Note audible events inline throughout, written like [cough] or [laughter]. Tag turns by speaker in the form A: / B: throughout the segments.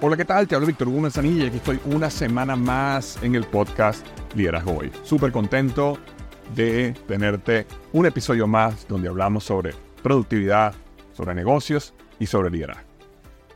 A: Hola, ¿qué tal? Te hablo Víctor Hugo Manzanilla y aquí estoy una semana más en el podcast Liderazgo Hoy. Súper contento de tenerte un episodio más donde hablamos sobre productividad, sobre negocios y sobre liderazgo.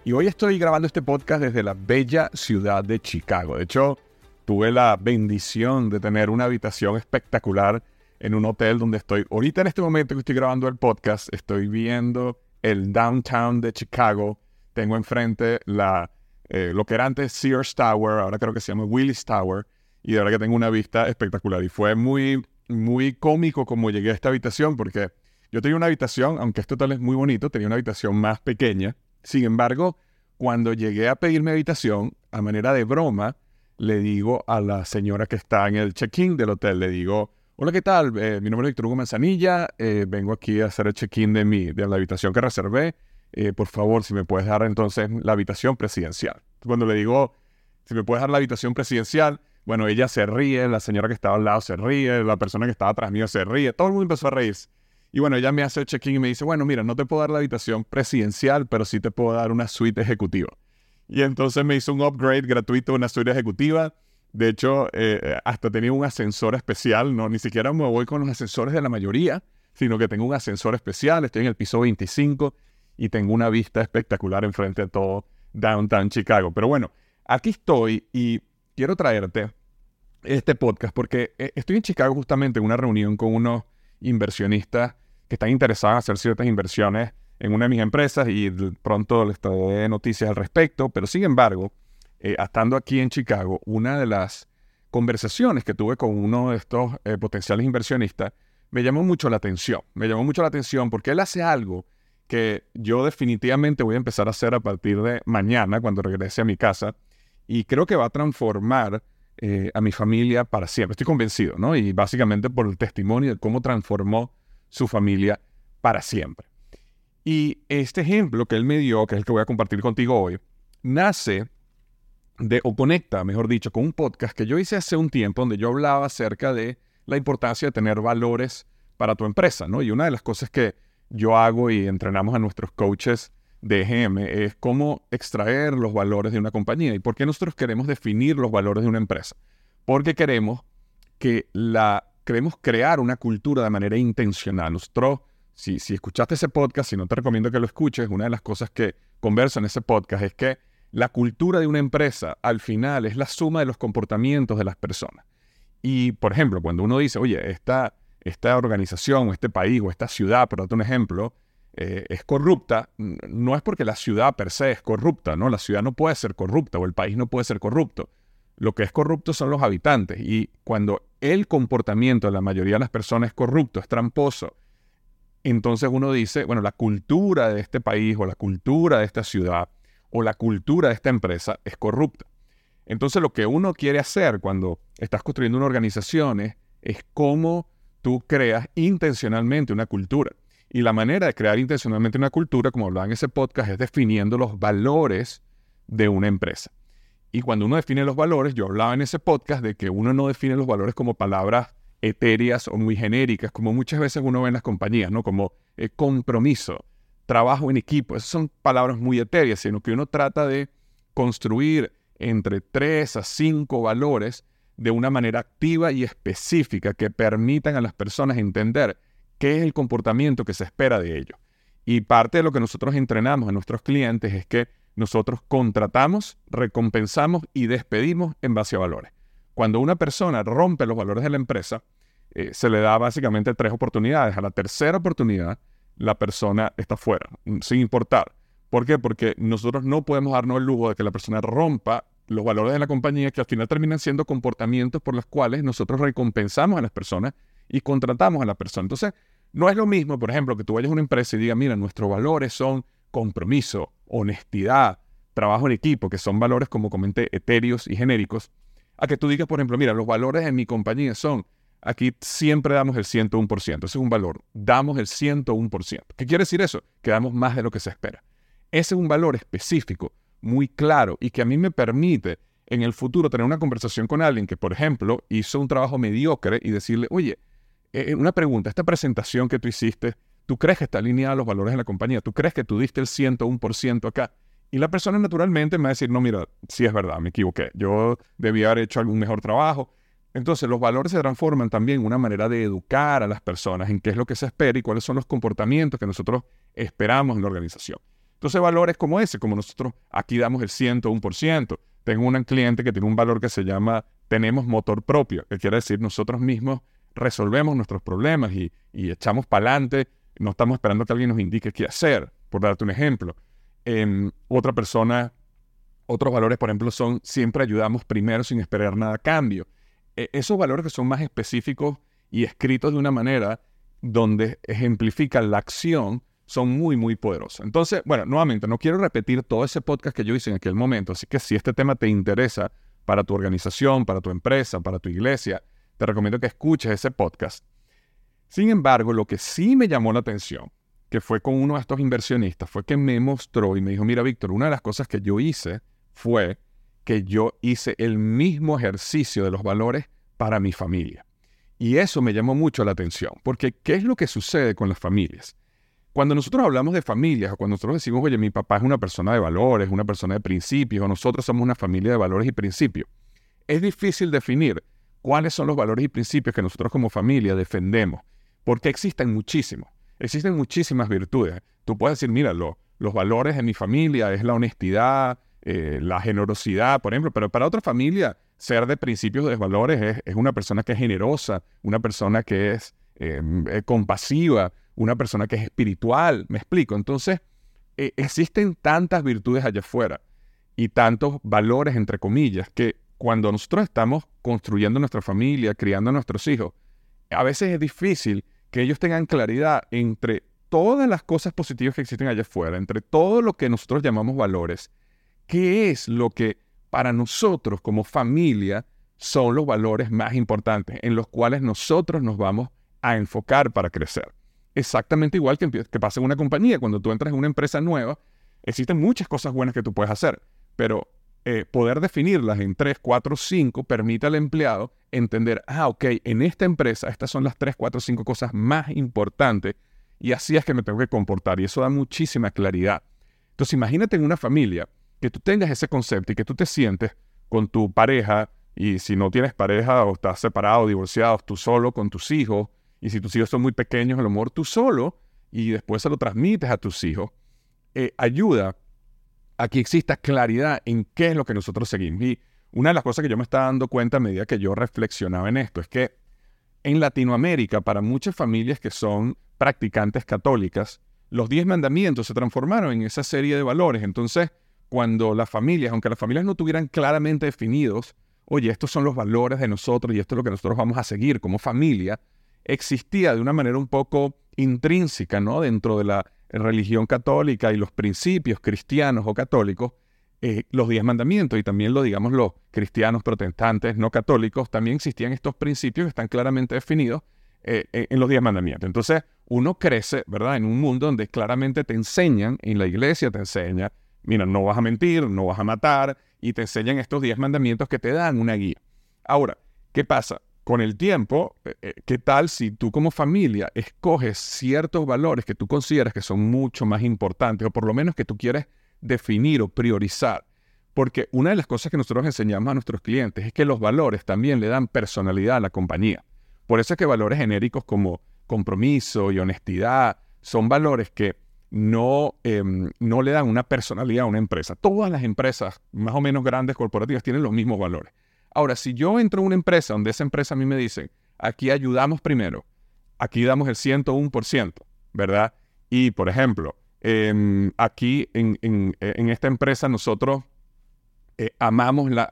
A: Y hoy estoy grabando este podcast desde la bella ciudad de Chicago. De hecho, tuve la bendición de tener una habitación espectacular en un hotel donde estoy. Ahorita en este momento que estoy grabando el podcast, estoy viendo el downtown de Chicago. Tengo enfrente la eh, lo que era antes Sears Tower, ahora creo que se llama Willis Tower, y de verdad que tengo una vista espectacular. Y fue muy, muy cómico como llegué a esta habitación, porque yo tenía una habitación, aunque este hotel es muy bonito, tenía una habitación más pequeña. Sin embargo, cuando llegué a pedir mi habitación, a manera de broma, le digo a la señora que está en el check-in del hotel, le digo, hola, ¿qué tal? Eh, mi nombre es Víctor Hugo Manzanilla, eh, vengo aquí a hacer el check-in de, mi, de la habitación que reservé. Eh, por favor, si me puedes dar entonces la habitación presidencial. Cuando le digo, si me puedes dar la habitación presidencial, bueno, ella se ríe, la señora que estaba al lado se ríe, la persona que estaba atrás mío se ríe, todo el mundo empezó a reírse. Y bueno, ella me hace el check-in y me dice, bueno, mira, no te puedo dar la habitación presidencial, pero sí te puedo dar una suite ejecutiva. Y entonces me hizo un upgrade gratuito, una suite ejecutiva. De hecho, eh, hasta tenía un ascensor especial, no, ni siquiera me voy con los ascensores de la mayoría, sino que tengo un ascensor especial, estoy en el piso 25 y tengo una vista espectacular enfrente de todo downtown Chicago. Pero bueno, aquí estoy y quiero traerte este podcast porque eh, estoy en Chicago justamente en una reunión con unos inversionistas que están interesados en hacer ciertas inversiones en una de mis empresas y pronto les traeré noticias al respecto. Pero sin embargo, eh, estando aquí en Chicago, una de las conversaciones que tuve con uno de estos eh, potenciales inversionistas me llamó mucho la atención. Me llamó mucho la atención porque él hace algo que yo definitivamente voy a empezar a hacer a partir de mañana cuando regrese a mi casa y creo que va a transformar eh, a mi familia para siempre. Estoy convencido, ¿no? Y básicamente por el testimonio de cómo transformó su familia para siempre. Y este ejemplo que él me dio, que es el que voy a compartir contigo hoy, nace de, o conecta, mejor dicho, con un podcast que yo hice hace un tiempo donde yo hablaba acerca de la importancia de tener valores para tu empresa, ¿no? Y una de las cosas que yo hago y entrenamos a nuestros coaches de EGM es cómo extraer los valores de una compañía y por qué nosotros queremos definir los valores de una empresa. Porque queremos que la queremos crear una cultura de manera intencional. Nosotros, si, si escuchaste ese podcast, si no te recomiendo que lo escuches, una de las cosas que converso en ese podcast es que la cultura de una empresa al final es la suma de los comportamientos de las personas. Y, por ejemplo, cuando uno dice, oye, esta, esta organización o este país o esta ciudad, por un ejemplo, eh, es corrupta, no es porque la ciudad per se es corrupta, ¿no? La ciudad no puede ser corrupta o el país no puede ser corrupto. Lo que es corrupto son los habitantes y cuando el comportamiento de la mayoría de las personas es corrupto, es tramposo, entonces uno dice, bueno, la cultura de este país o la cultura de esta ciudad o la cultura de esta empresa es corrupta. Entonces lo que uno quiere hacer cuando estás construyendo una organización es cómo tú creas intencionalmente una cultura. Y la manera de crear intencionalmente una cultura, como hablaba en ese podcast, es definiendo los valores de una empresa. Y cuando uno define los valores, yo hablaba en ese podcast de que uno no define los valores como palabras etéreas o muy genéricas, como muchas veces uno ve en las compañías, ¿no? Como eh, compromiso, trabajo en equipo. Esas son palabras muy etéreas, sino que uno trata de construir entre tres a cinco valores de una manera activa y específica que permitan a las personas entender qué es el comportamiento que se espera de ellos. Y parte de lo que nosotros entrenamos a nuestros clientes es que nosotros contratamos, recompensamos y despedimos en base a valores. Cuando una persona rompe los valores de la empresa, eh, se le da básicamente tres oportunidades. A la tercera oportunidad, la persona está fuera, sin importar. ¿Por qué? Porque nosotros no podemos darnos el lujo de que la persona rompa los valores de la compañía, que al final terminan siendo comportamientos por los cuales nosotros recompensamos a las personas y contratamos a la persona. Entonces, no es lo mismo, por ejemplo, que tú vayas a una empresa y digas, mira, nuestros valores son compromiso, honestidad, trabajo en equipo, que son valores, como comenté, etéreos y genéricos, a que tú digas, por ejemplo, mira, los valores de mi compañía son, aquí siempre damos el 101%, ese es un valor, damos el 101%. ¿Qué quiere decir eso? Que damos más de lo que se espera. Ese es un valor específico, muy claro, y que a mí me permite en el futuro tener una conversación con alguien que, por ejemplo, hizo un trabajo mediocre y decirle, oye, eh, eh, una pregunta, esta presentación que tú hiciste, ¿Tú crees que está alineada a los valores de la compañía? ¿Tú crees que tú diste el 101% acá? Y la persona naturalmente me va a decir, no, mira, sí es verdad, me equivoqué. Yo debía haber hecho algún mejor trabajo. Entonces, los valores se transforman también en una manera de educar a las personas en qué es lo que se espera y cuáles son los comportamientos que nosotros esperamos en la organización. Entonces, valores como ese, como nosotros aquí damos el 101%. Tengo un cliente que tiene un valor que se llama tenemos motor propio, que quiere decir nosotros mismos resolvemos nuestros problemas y, y echamos para adelante no estamos esperando que alguien nos indique qué hacer, por darte un ejemplo. Em, otra persona, otros valores, por ejemplo, son siempre ayudamos primero sin esperar nada a cambio. E, esos valores que son más específicos y escritos de una manera donde ejemplifican la acción son muy, muy poderosos. Entonces, bueno, nuevamente, no quiero repetir todo ese podcast que yo hice en aquel momento, así que si este tema te interesa para tu organización, para tu empresa, para tu iglesia, te recomiendo que escuches ese podcast. Sin embargo, lo que sí me llamó la atención, que fue con uno de estos inversionistas, fue que me mostró y me dijo, mira, Víctor, una de las cosas que yo hice fue que yo hice el mismo ejercicio de los valores para mi familia. Y eso me llamó mucho la atención, porque ¿qué es lo que sucede con las familias? Cuando nosotros hablamos de familias, o cuando nosotros decimos, oye, mi papá es una persona de valores, una persona de principios, o nosotros somos una familia de valores y principios, es difícil definir cuáles son los valores y principios que nosotros como familia defendemos. Porque existen muchísimos, existen muchísimas virtudes. Tú puedes decir, mira, los valores de mi familia es la honestidad, eh, la generosidad, por ejemplo, pero para otra familia, ser de principios de valores es, una persona que es generosa, una persona que es em, eh, compasiva, una persona que es espiritual, me explico. Entonces, eh, existen tantas virtudes allá afuera y tantos valores, entre comillas, que cuando nosotros estamos construyendo nuestra familia, criando a nuestros hijos, a veces es difícil que ellos tengan claridad entre todas las cosas positivas que existen allá afuera, entre todo lo que nosotros llamamos valores, qué es lo que para nosotros como familia son los valores más importantes en los cuales nosotros nos vamos a enfocar para crecer. Exactamente igual que, que pasa en una compañía. Cuando tú entras en una empresa nueva, existen muchas cosas buenas que tú puedes hacer, pero eh, poder definirlas en 3, 4, 5 permite al empleado entender, ah, ok, en esta empresa estas son las 3, 4, 5 cosas más importantes y así es que me tengo que comportar y eso da muchísima claridad. Entonces imagínate en una familia que tú tengas ese concepto y que tú te sientes con tu pareja y si no tienes pareja o estás separado, divorciado, tú solo con tus hijos y si tus hijos son muy pequeños, a lo mejor tú solo y después se lo transmites a tus hijos, eh, ayuda aquí exista claridad en qué es lo que nosotros seguimos. Y una de las cosas que yo me estaba dando cuenta a medida que yo reflexionaba en esto es que en Latinoamérica, para muchas familias que son practicantes católicas, los diez mandamientos se transformaron en esa serie de valores. Entonces, cuando las familias, aunque las familias no tuvieran claramente definidos, oye, estos son los valores de nosotros y esto es lo que nosotros vamos a seguir como familia, existía de una manera un poco intrínseca, ¿no? Dentro de la religión católica y los principios cristianos o católicos, eh, los diez mandamientos y también lo digamos los cristianos protestantes no católicos, también existían estos principios que están claramente definidos eh, en los diez mandamientos. Entonces, uno crece, ¿verdad? En un mundo donde claramente te enseñan, en la iglesia te enseña, mira, no vas a mentir, no vas a matar, y te enseñan estos 10 mandamientos que te dan una guía. Ahora, ¿qué pasa? Con el tiempo, eh, eh, ¿qué tal si tú como familia escoges ciertos valores que tú consideras que son mucho más importantes, o por lo menos que tú quieres definir o priorizar? Porque una de las cosas que nosotros enseñamos a nuestros clientes es que los valores también le dan personalidad a la compañía. Por eso es que valores genéricos como compromiso y honestidad son valores que no, em, no le dan una personalidad a una empresa. Todas las empresas, más o menos grandes corporativas, tienen los mismos valores. Ahora, si yo entro a una empresa donde esa empresa a mí me dice, aquí ayudamos primero, aquí damos el 101%, ¿verdad? Y, por ejemplo, em, aquí en, esta empresa nosotros eh, amamos, la,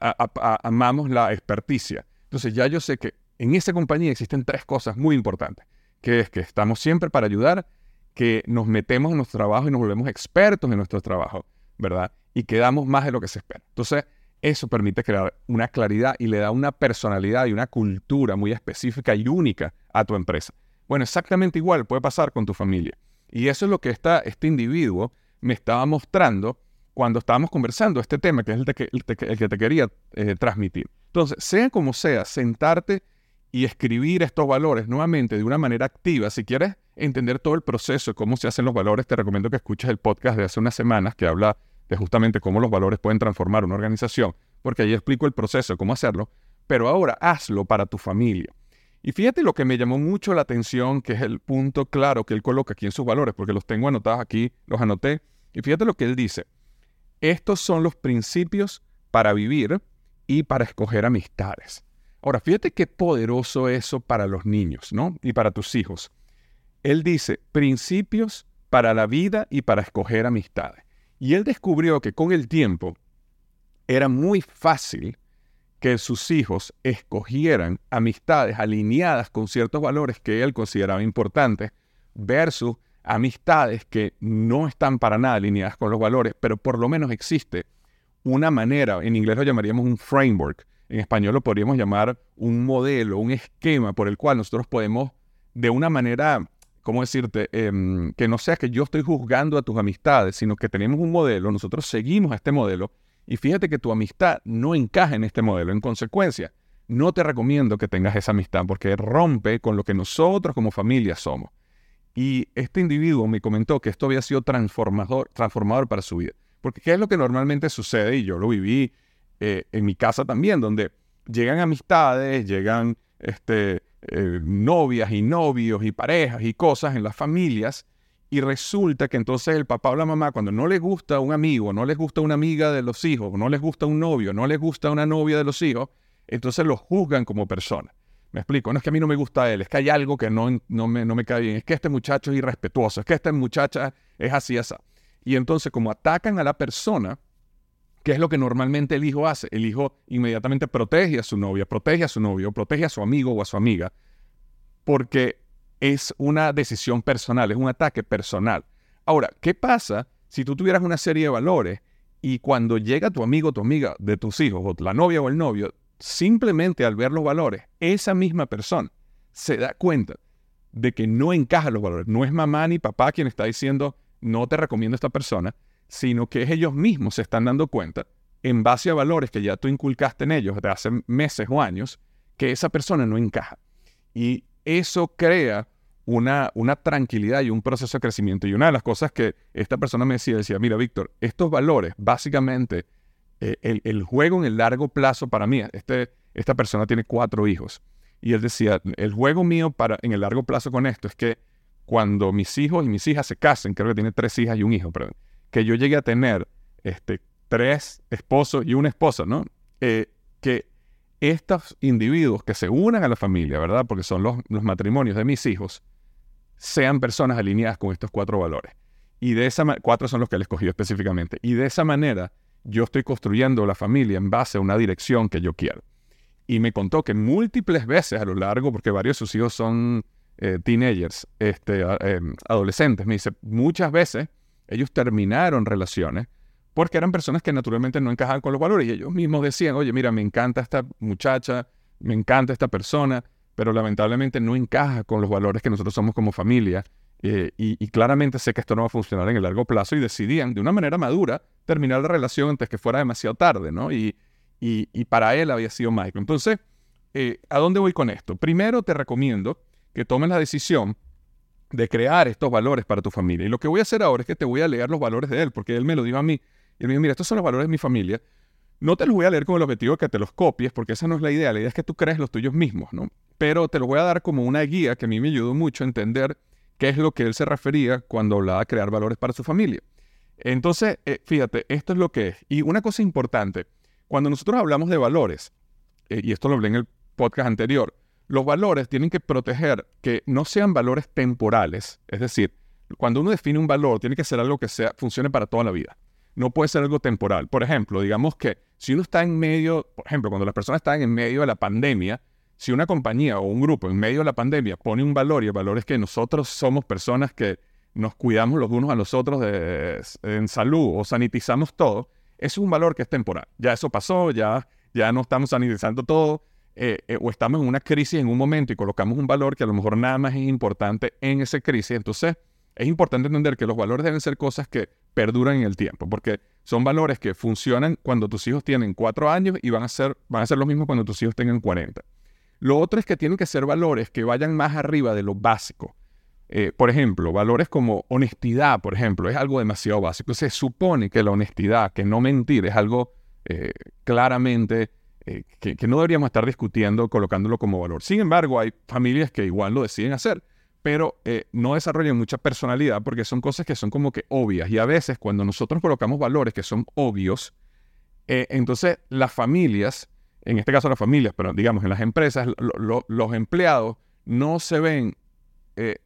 A: amamos la experticia. Entonces ya yo sé que en esa compañía existen tres cosas muy importantes que es que estamos siempre para ayudar, que nos metemos en nuestro trabajo y nos volvemos expertos en nuestro trabajo, ¿verdad? Y que damos más de lo que se espera. Entonces, eso permite crear una claridad y le da una personalidad y una cultura muy específica y única a tu empresa. Bueno, exactamente igual puede pasar con tu familia. Y eso es lo que este individuo me estaba mostrando cuando estábamos conversando este tema, que es el, que, te quería eh, transmitir. Entonces, sea como sea, sentarte y escribir estos valores nuevamente de una manera activa. Si quieres entender todo el proceso cómo se hacen los valores, te recomiendo que escuches el podcast de hace unas semanas que habla de justamente cómo los valores pueden transformar una organización, porque ahí explico el proceso cómo hacerlo, pero ahora hazlo para tu familia. Y fíjate lo que me llamó mucho la atención, que es el punto claro que él coloca aquí en sus valores, porque los tengo anotados aquí, los anoté, y fíjate lo que él dice. Estos son los principios para vivir y para escoger amistades. Ahora, fíjate qué poderoso eso para los niños, ¿no? Y para tus hijos. Él dice, principios para la vida y para escoger amistades. Y él descubrió que con el tiempo era muy fácil que sus hijos escogieran amistades alineadas con ciertos valores que él consideraba importantes versus amistades que no están para nada alineadas con los valores, pero por lo menos existe una manera, en inglés lo llamaríamos un framework, en español lo podríamos llamar un modelo, un esquema por el cual nosotros podemos, de una manera, ¿cómo decirte? Em, que no sea que yo estoy juzgando a tus amistades, sino que tenemos un modelo, nosotros seguimos este modelo y fíjate que tu amistad no encaja en este modelo. En consecuencia, no te recomiendo que tengas esa amistad porque rompe con lo que nosotros como familia somos. Y este individuo me comentó que esto había sido transformador, transformador para su vida. Porque ¿qué es lo que normalmente sucede? Y yo lo viví eh, en mi casa también, donde llegan amistades, llegan este, eh, novias y novios y parejas y cosas en las familias, y resulta que entonces el papá o la mamá, cuando no les gusta un amigo, no les gusta una amiga de los hijos, no les gusta un novio, no les gusta una novia de los hijos, entonces los juzgan como persona. Me explico, no es que a mí no me gusta él, es que hay algo que no, no, me, no me cae bien, es que este muchacho es irrespetuoso, es que esta muchacha es así, así. Y entonces como atacan a la persona, ¿Qué es lo que normalmente el hijo hace? El hijo inmediatamente protege a su novia, protege a su novio, protege a su amigo o a su amiga, porque es una decisión personal, es un ataque personal. Ahora, ¿qué pasa si tú tuvieras una serie de valores y cuando llega tu amigo o tu amiga de tus hijos, o la novia o el novio, simplemente al ver los valores, esa misma persona se da cuenta de que no encaja los valores. No es mamá ni papá quien está diciendo, no te recomiendo esta persona, sino que ellos mismos se están dando cuenta, en base a valores que ya tú inculcaste en ellos de hace meses o años, que esa persona no encaja. Y eso crea una, una tranquilidad y un proceso de crecimiento. Y una de las cosas que esta persona me decía, decía, mira, Víctor, estos valores, básicamente, eh, el, juego en el largo plazo para mí, este, esta persona tiene cuatro hijos. Y él decía, el juego mío para, en el largo plazo con esto es que cuando mis hijos y mis hijas se casen, creo que tiene tres hijas y un hijo, perdón, que yo llegue a tener este, tres esposos y una esposa, ¿no? Eh, que estos individuos que se unan a la familia, ¿verdad? Porque son los, los, matrimonios de mis hijos, sean personas alineadas con estos cuatro valores. Y de esa cuatro son los que él escogió específicamente. Y de esa manera yo estoy construyendo la familia en base a una dirección que yo quiero. Y me contó que múltiples veces a lo largo, porque varios de sus hijos son eh, teenagers, este, em, adolescentes, me dice, muchas veces ellos terminaron relaciones porque eran personas que naturalmente no encajaban con los valores y ellos mismos decían, oye, mira, me encanta esta muchacha, me encanta esta persona, pero lamentablemente no encaja con los valores que nosotros somos como familia eh, y, claramente sé que esto no va a funcionar en el largo plazo y decidían de una manera madura terminar la relación antes que fuera demasiado tarde, ¿no? Y, y para él había sido Michael. Entonces, eh, ¿a dónde voy con esto? Primero te recomiendo que tomes la decisión de crear estos valores para tu familia. Y lo que voy a hacer ahora es que te voy a leer los valores de él, porque él me lo dijo a mí. Y él me dijo, mira, estos son los valores de mi familia. No te los voy a leer con el objetivo de que te los copies, porque esa no es la idea. La idea es que tú crees los tuyos mismos, ¿no? Pero te los voy a dar como una guía que a mí me ayudó mucho a entender qué es lo que él se refería cuando hablaba de crear valores para su familia. Entonces, eh, fíjate, esto es lo que es. Y una cosa importante, cuando nosotros hablamos de valores, eh, y esto lo hablé en el podcast anterior, los valores tienen que proteger que no sean valores temporales. Es decir, cuando uno define un valor, tiene que ser algo que sea, funcione para toda la vida. No puede ser algo temporal. Por ejemplo, digamos que si uno está en medio, por ejemplo, cuando las personas están en medio de la pandemia, si una compañía o un grupo en medio de la pandemia pone un valor y el valor es que nosotros somos personas que nos cuidamos los unos a los otros en salud o sanitizamos todo, es un valor que es temporal. Ya eso pasó, ya, ya no estamos sanitizando todo, eh, eh, o estamos en una crisis en un momento y colocamos un valor que a lo mejor nada más es importante en esa crisis, entonces es importante entender que los valores deben ser cosas que perduran en el tiempo, porque son valores que funcionan cuando tus hijos tienen cuatro años y van a ser, van a ser los mismos cuando tus hijos tengan 40. Lo otro es que tienen que ser valores que vayan más arriba de lo básico. Eh, por ejemplo, valores como honestidad, por ejemplo, es algo demasiado básico. Se supone que la honestidad, que no mentir, es algo claramente eh, que, no deberíamos estar discutiendo colocándolo como valor. Sin embargo, hay familias que igual lo deciden hacer, pero eh, no desarrollan mucha personalidad porque son cosas que son como que obvias. Y a veces cuando nosotros colocamos valores que son obvios, eh, entonces las familias, en este caso las familias, pero digamos en las empresas, los empleados no se ven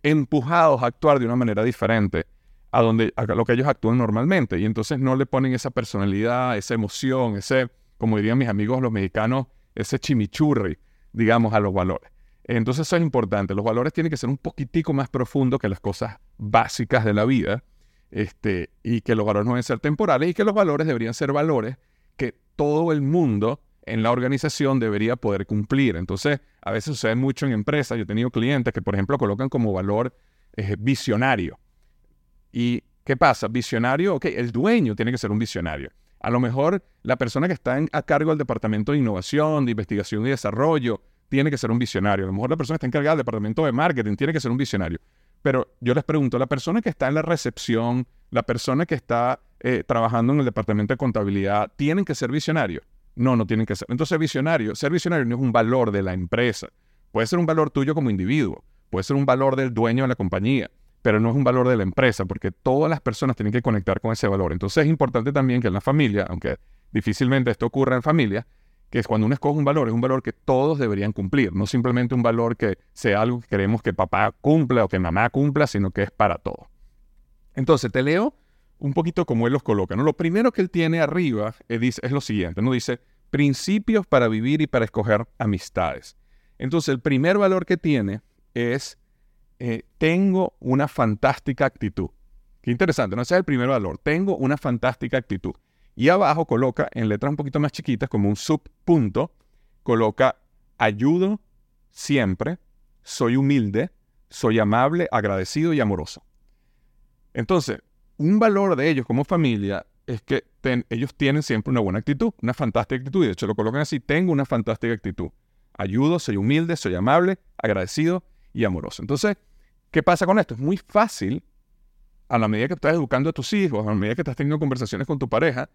A: empujados a actuar de una manera diferente a, donde, a lo que ellos actúan normalmente. Y entonces no le ponen esa personalidad, esa emoción, ese como dirían mis amigos los mexicanos, ese chimichurri, digamos, a los valores. Entonces eso es importante. Los valores tienen que ser un poquitico más profundos que las cosas básicas de la vida. Este, y que los valores no deben ser temporales y que los valores deberían ser valores que todo el mundo en la organización debería poder cumplir. Entonces, a veces sucede mucho en empresas. Yo he tenido clientes que, por ejemplo, colocan como valor eh, visionario. ¿Y qué pasa? Visionario, ok, el dueño tiene que ser un visionario. A lo mejor la persona que está a cargo del departamento de innovación, de investigación y desarrollo, tiene que ser un visionario. A lo mejor la persona que está encargada del departamento de marketing tiene que ser un visionario. Pero yo les pregunto, la persona que está en la recepción, la persona que está eh, trabajando en el departamento de contabilidad, ¿tienen que ser visionarios? No, no tienen que ser. Entonces, visionario, ser visionario no es un valor de la empresa. Puede ser un valor tuyo como individuo, puede ser un valor del dueño de la compañía, pero no es un valor de la empresa, porque todas las personas tienen que conectar con ese valor. Entonces es importante también que en la familia, aunque difícilmente esto ocurra en familia, que es cuando uno escoge un valor, es un valor que todos deberían cumplir, no simplemente un valor que sea algo que queremos que papá cumpla o que mamá cumpla, sino que es para todos. Entonces, te leo un poquito como él los coloca. ¿no? Lo primero que él tiene arriba es, es lo siguiente, ¿no? Dice, principios para vivir y para escoger amistades. Entonces, el primer valor que tiene es eh, tengo una fantástica actitud. Qué interesante, no ese es el primer valor. Tengo una fantástica actitud. Y abajo coloca, en letras un poquito más chiquitas, como un subpunto, coloca ayudo siempre, soy humilde, soy amable, agradecido y amoroso. Entonces, un valor de ellos como familia es que ellos tienen siempre una buena actitud, una fantástica actitud. Y de hecho lo colocan así, tengo una fantástica actitud. Ayudo, soy humilde, soy amable, agradecido y amoroso. Entonces, ¿qué pasa con esto? Es muy fácil, a la medida que estás educando a tus hijos, a la medida que estás teniendo conversaciones con tu pareja,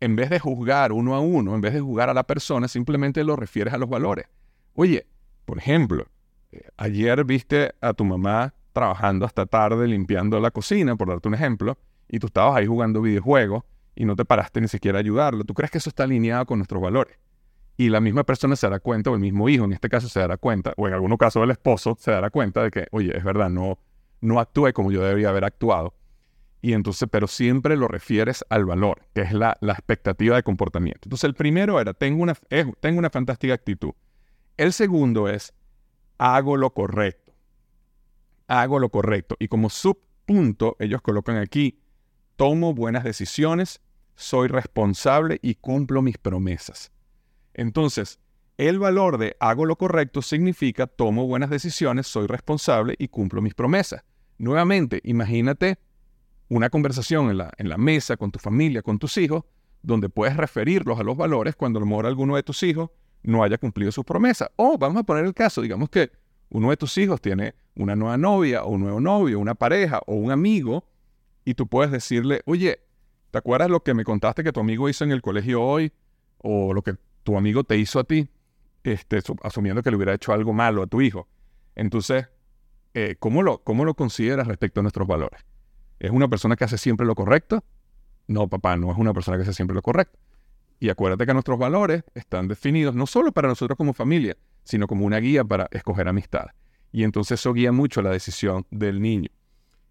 A: en vez de juzgar uno a uno, en vez de juzgar a la persona, simplemente lo refieres a los valores. Oye, por ejemplo, eh, ayer viste a tu mamá trabajando hasta tarde limpiando la cocina, por darte un ejemplo, y tú estabas ahí jugando videojuegos y no te paraste ni siquiera a ayudarlo. ¿Tú crees que eso está alineado con nuestros valores? Y la misma persona se dará cuenta, o el mismo hijo en este caso se dará cuenta, o en algunos casos el esposo se dará cuenta de que, oye, es verdad, no, no actué como yo debería haber actuado. Y entonces, pero siempre lo refieres al valor, que es la, la expectativa de comportamiento. Entonces, el primero era, tengo una, tengo una fantástica actitud. El segundo es, hago lo correcto. Hago lo correcto. Y como subpunto, ellos colocan aquí, tomo buenas decisiones, soy responsable y cumplo mis promesas. Entonces, el valor de hago lo correcto significa tomo buenas decisiones, soy responsable y cumplo mis promesas. nuevamente, imagínate una conversación en la, mesa con tu familia, con tus hijos, donde puedes referirlos a los valores cuando a lo mejor alguno de tus hijos no haya cumplido sus promesas. O vamos a poner el caso, digamos que uno de tus hijos tiene una nueva novia o un nuevo novio, una pareja o un amigo, y tú puedes decirle, oye, ¿te acuerdas lo que me contaste que tu amigo hizo en el colegio hoy? O lo que tu amigo te hizo a ti, este, asumiendo que le hubiera hecho algo malo a tu hijo. Entonces, eh, ¿cómo, lo, ¿cómo lo consideras respecto a nuestros valores? ¿Es una persona que hace siempre lo correcto? No, papá, no es una persona que hace siempre lo correcto. Y acuérdate que nuestros valores están definidos no solo para nosotros como familia, sino como una guía para escoger amistad. Y entonces eso guía mucho la decisión del niño.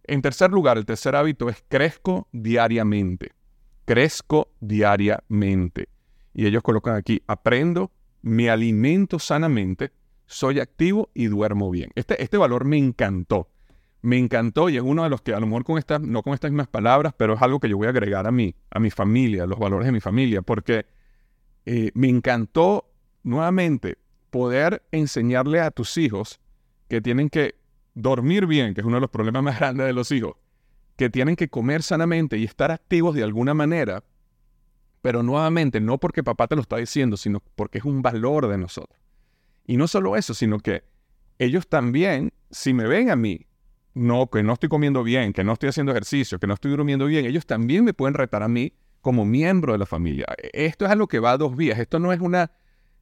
A: En tercer lugar, el tercer hábito es crezco diariamente. Crezco diariamente. Y ellos colocan aquí, aprendo, me alimento sanamente, soy activo y duermo bien. Este, este valor me encantó. Me encantó y es uno de los que a lo mejor con estas, no con estas mismas palabras, pero es algo que yo voy a agregar a mí, a mi familia, los valores de mi familia, porque eh, me encantó nuevamente poder enseñarle a tus hijos que tienen que dormir bien, que es uno de los problemas más grandes de los hijos, que tienen que comer sanamente y estar activos de alguna manera, pero nuevamente no porque papá te lo está diciendo, sino porque es un valor de nosotros. Y no solo eso, sino que ellos también, si me ven a mí, no, que no estoy comiendo bien, que no estoy haciendo ejercicio, que no estoy durmiendo bien, ellos también me pueden retar a mí como miembro de la familia. Esto es algo que va a dos vías. Esto no es una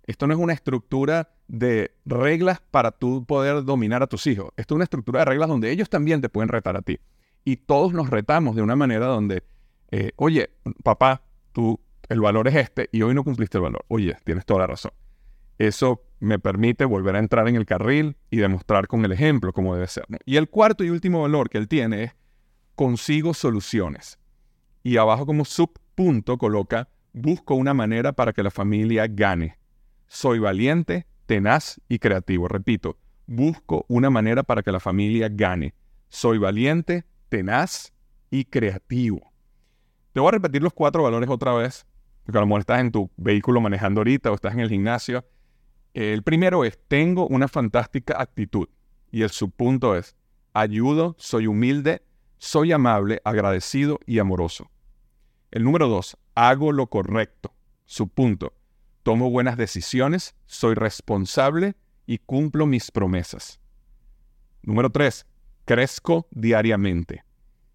A: esto no es una estructura de reglas para tú poder dominar a tus hijos. Esto es una estructura de reglas donde ellos también te pueden retar a ti. Y todos nos retamos de una manera donde, eh, oye, papá, tú, el valor es este y hoy no cumpliste el valor. Oye, tienes toda la razón. Eso me permite volver a entrar en el carril y demostrar con el ejemplo cómo debe ser. Y el cuarto y último valor que él tiene es consigo soluciones. Y abajo como subpunto coloca busco una manera para que la familia gane. Soy valiente, tenaz y creativo. Repito, busco una manera para que la familia gane. Soy valiente, tenaz y creativo. Te voy a repetir los cuatro valores otra vez, porque a lo mejor estás en tu vehículo manejando ahorita o estás en el gimnasio. El primero es, tengo una fantástica actitud. Y el subpunto es, ayudo, soy humilde, soy amable, agradecido y amoroso. El número dos, hago lo correcto. Subpunto, Tomo buenas decisiones, soy responsable y cumplo mis promesas. Número 3. Crezco diariamente.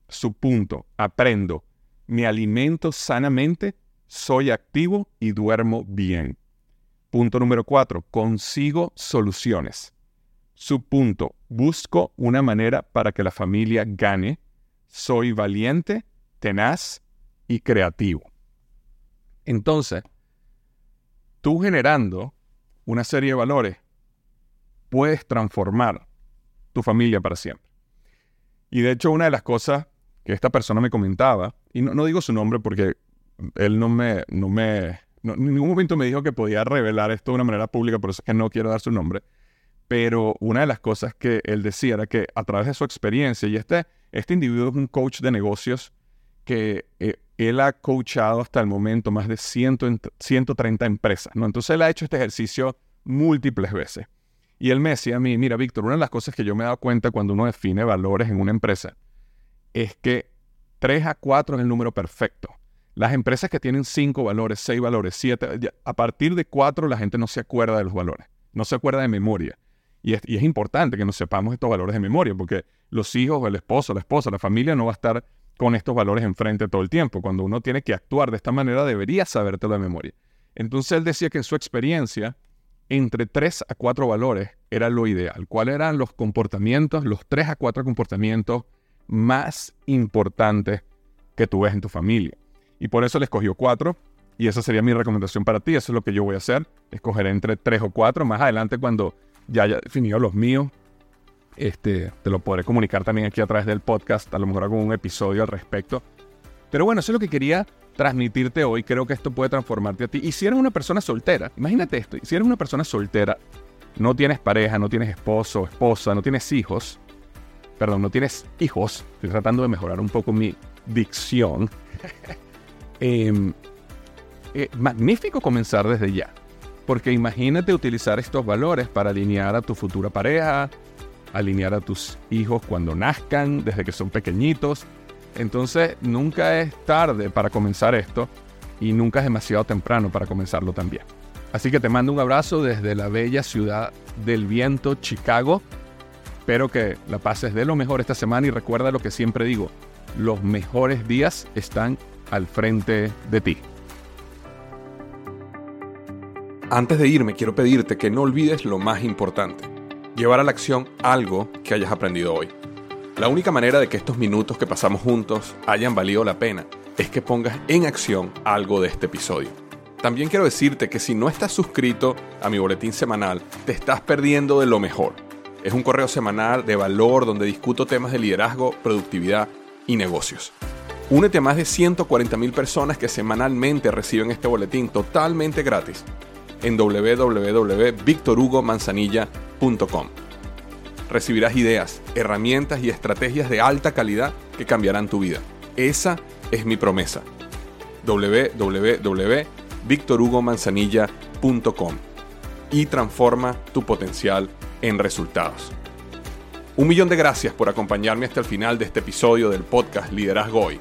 A: Su punto, aprendo, me alimento sanamente, soy activo y duermo bien. Punto número 4. Consigo soluciones. Su punto, busco una manera para que la familia gane, soy valiente, tenaz y creativo. Entonces, tú generando una serie de valores, puedes transformar tu familia para siempre. Y de hecho, una de las cosas que esta persona me comentaba, y no, digo su nombre porque él no me, no me, en ningún momento me dijo que podía revelar esto de una manera pública, por eso es que no quiero dar su nombre, pero una de las cosas que él decía era que a través de su experiencia, y este, este individuo es un coach de negocios que eh, él ha coachado hasta el momento más de 130 empresas, ¿no? Entonces él ha hecho este ejercicio múltiples veces. Y él me decía a mí, mira, Víctor, una de las cosas que yo me he dado cuenta cuando uno define valores en una empresa es que 3 a 4 es el número perfecto. Las empresas que tienen 5 valores, 6 valores, 7, a partir de 4 la gente no se acuerda de los valores, no se acuerda de memoria. Y es, y es importante que nos sepamos estos valores de memoria, porque los hijos, el esposo, la esposa, la familia no va a estar con estos valores enfrente todo el tiempo. Cuando uno tiene que actuar de esta manera, debería sabértelo de memoria. Entonces él decía que en su experiencia, entre tres a cuatro valores era lo ideal. ¿Cuáles eran los comportamientos, los tres a cuatro comportamientos más importantes que tú ves en tu familia? Y por eso le escogió cuatro. Y esa sería mi recomendación para ti. Eso es lo que yo voy a hacer. Escoger entre tres o cuatro. Más adelante, cuando ya haya definido los míos, este, te lo podré comunicar también aquí a través del podcast, a lo mejor hago un episodio al respecto. Pero bueno, eso es lo que quería transmitirte hoy. Creo que esto puede transformarte a ti. Y si eres una persona soltera, imagínate esto, si eres una persona soltera, no tienes pareja, no tienes esposo, esposa, no tienes hijos, perdón, no tienes hijos, estoy tratando de mejorar un poco mi dicción. [laughs] Em, eh, magnífico comenzar desde ya. Porque imagínate utilizar estos valores para alinear a tu futura pareja,
B: alinear a tus hijos cuando nazcan, desde que son pequeñitos. Entonces, nunca es tarde para comenzar esto y nunca es demasiado temprano para comenzarlo también. Así que te mando un abrazo desde la bella ciudad del viento, Chicago. Espero que la pases de lo mejor esta semana y recuerda lo que siempre digo, los mejores días están al frente de ti.
A: Antes de irme, quiero pedirte que no olvides lo más importante, llevar a la acción algo que hayas aprendido hoy. La única manera de que estos minutos que pasamos juntos hayan valido la pena es que pongas en acción algo de este episodio. También quiero decirte que si no estás suscrito a mi boletín semanal, te estás perdiendo de lo mejor. Es un correo semanal de valor donde discuto temas de liderazgo, productividad y negocios. Únete a más de 140.000 personas que semanalmente reciben este boletín totalmente gratis en www.victorhugomanzanilla.com. Recibirás ideas, herramientas y estrategias de alta calidad que cambiarán tu vida. Esa es mi promesa. www.victorhugomanzanilla.com y transforma tu potencial en resultados. Un millón de gracias por acompañarme hasta el final de este episodio del podcast Liderazgo Hoy.